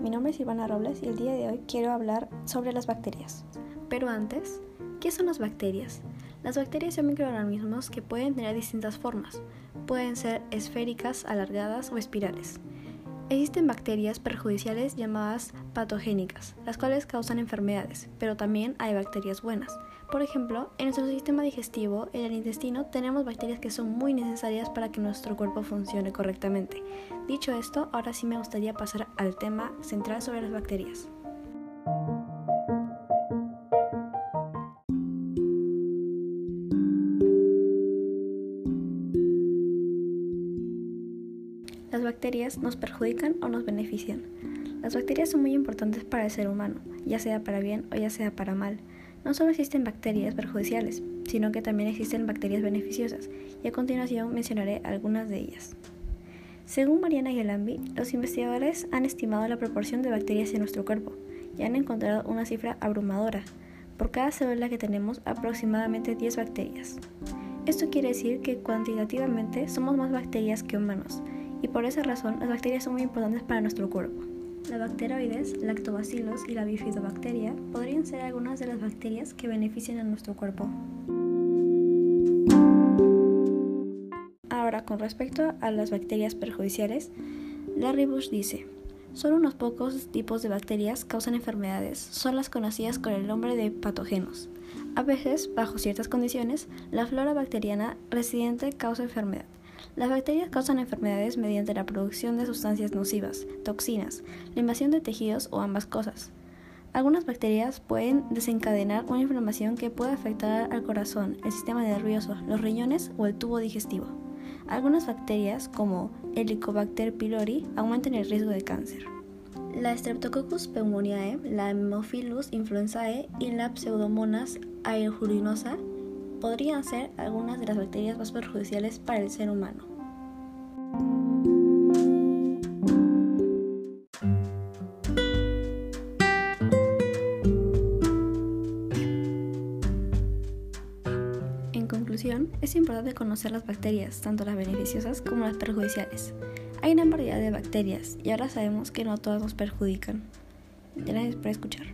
nombre es Silvana Robles y el día de hoy quiero hablar sobre las bacterias. Pero antes, ¿qué son las bacterias? Las bacterias son microorganismos que pueden tener distintas formas. Pueden ser esféricas, alargadas o espirales. Existen bacterias perjudiciales llamadas patogénicas, las cuales causan enfermedades, pero también hay bacterias buenas. Por ejemplo, en nuestro sistema digestivo, en el intestino, tenemos bacterias que son muy necesarias para que nuestro cuerpo funcione correctamente. Dicho esto, ahora sí me gustaría pasar al tema central sobre las bacterias. Las bacterias nos perjudican o nos benefician. Las bacterias son muy importantes para el ser humano, ya sea para bien o ya sea para mal. No solo existen bacterias perjudiciales, sino que también existen bacterias beneficiosas, y a continuación mencionaré algunas de ellas. Según Mariana Gelambi, los investigadores han estimado la proporción de bacterias en nuestro cuerpo y han encontrado una cifra abrumadora. Por cada célula que tenemos, aproximadamente 10 bacterias. Esto quiere decir que cuantitativamente somos más bacterias que humanos, y por esa razón las bacterias son muy importantes para nuestro cuerpo. La bacteroides, lactobacillus y la bifidobacteria podrían ser algunas de las bacterias que benefician a nuestro cuerpo. Ahora, con respecto a las bacterias perjudiciales, Larry Bush dice, solo unos pocos tipos de bacterias causan enfermedades, son las conocidas con el nombre de patógenos. A veces, bajo ciertas condiciones, la flora bacteriana residente causa enfermedad. Las bacterias causan enfermedades mediante la producción de sustancias nocivas, toxinas, la invasión de tejidos o ambas cosas. Algunas bacterias pueden desencadenar una inflamación que puede afectar al corazón, el sistema nervioso, los riñones o el tubo digestivo. Algunas bacterias, como Helicobacter pylori, aumentan el riesgo de cáncer. La Streptococcus pneumoniae, la Haemophilus influenzae y la Pseudomonas aeruginosa podrían ser algunas de las bacterias más perjudiciales para el ser humano. En conclusión, es importante conocer las bacterias, tanto las beneficiosas como las perjudiciales. Hay una variedad de bacterias y ahora sabemos que no todas nos perjudican. Gracias por escuchar.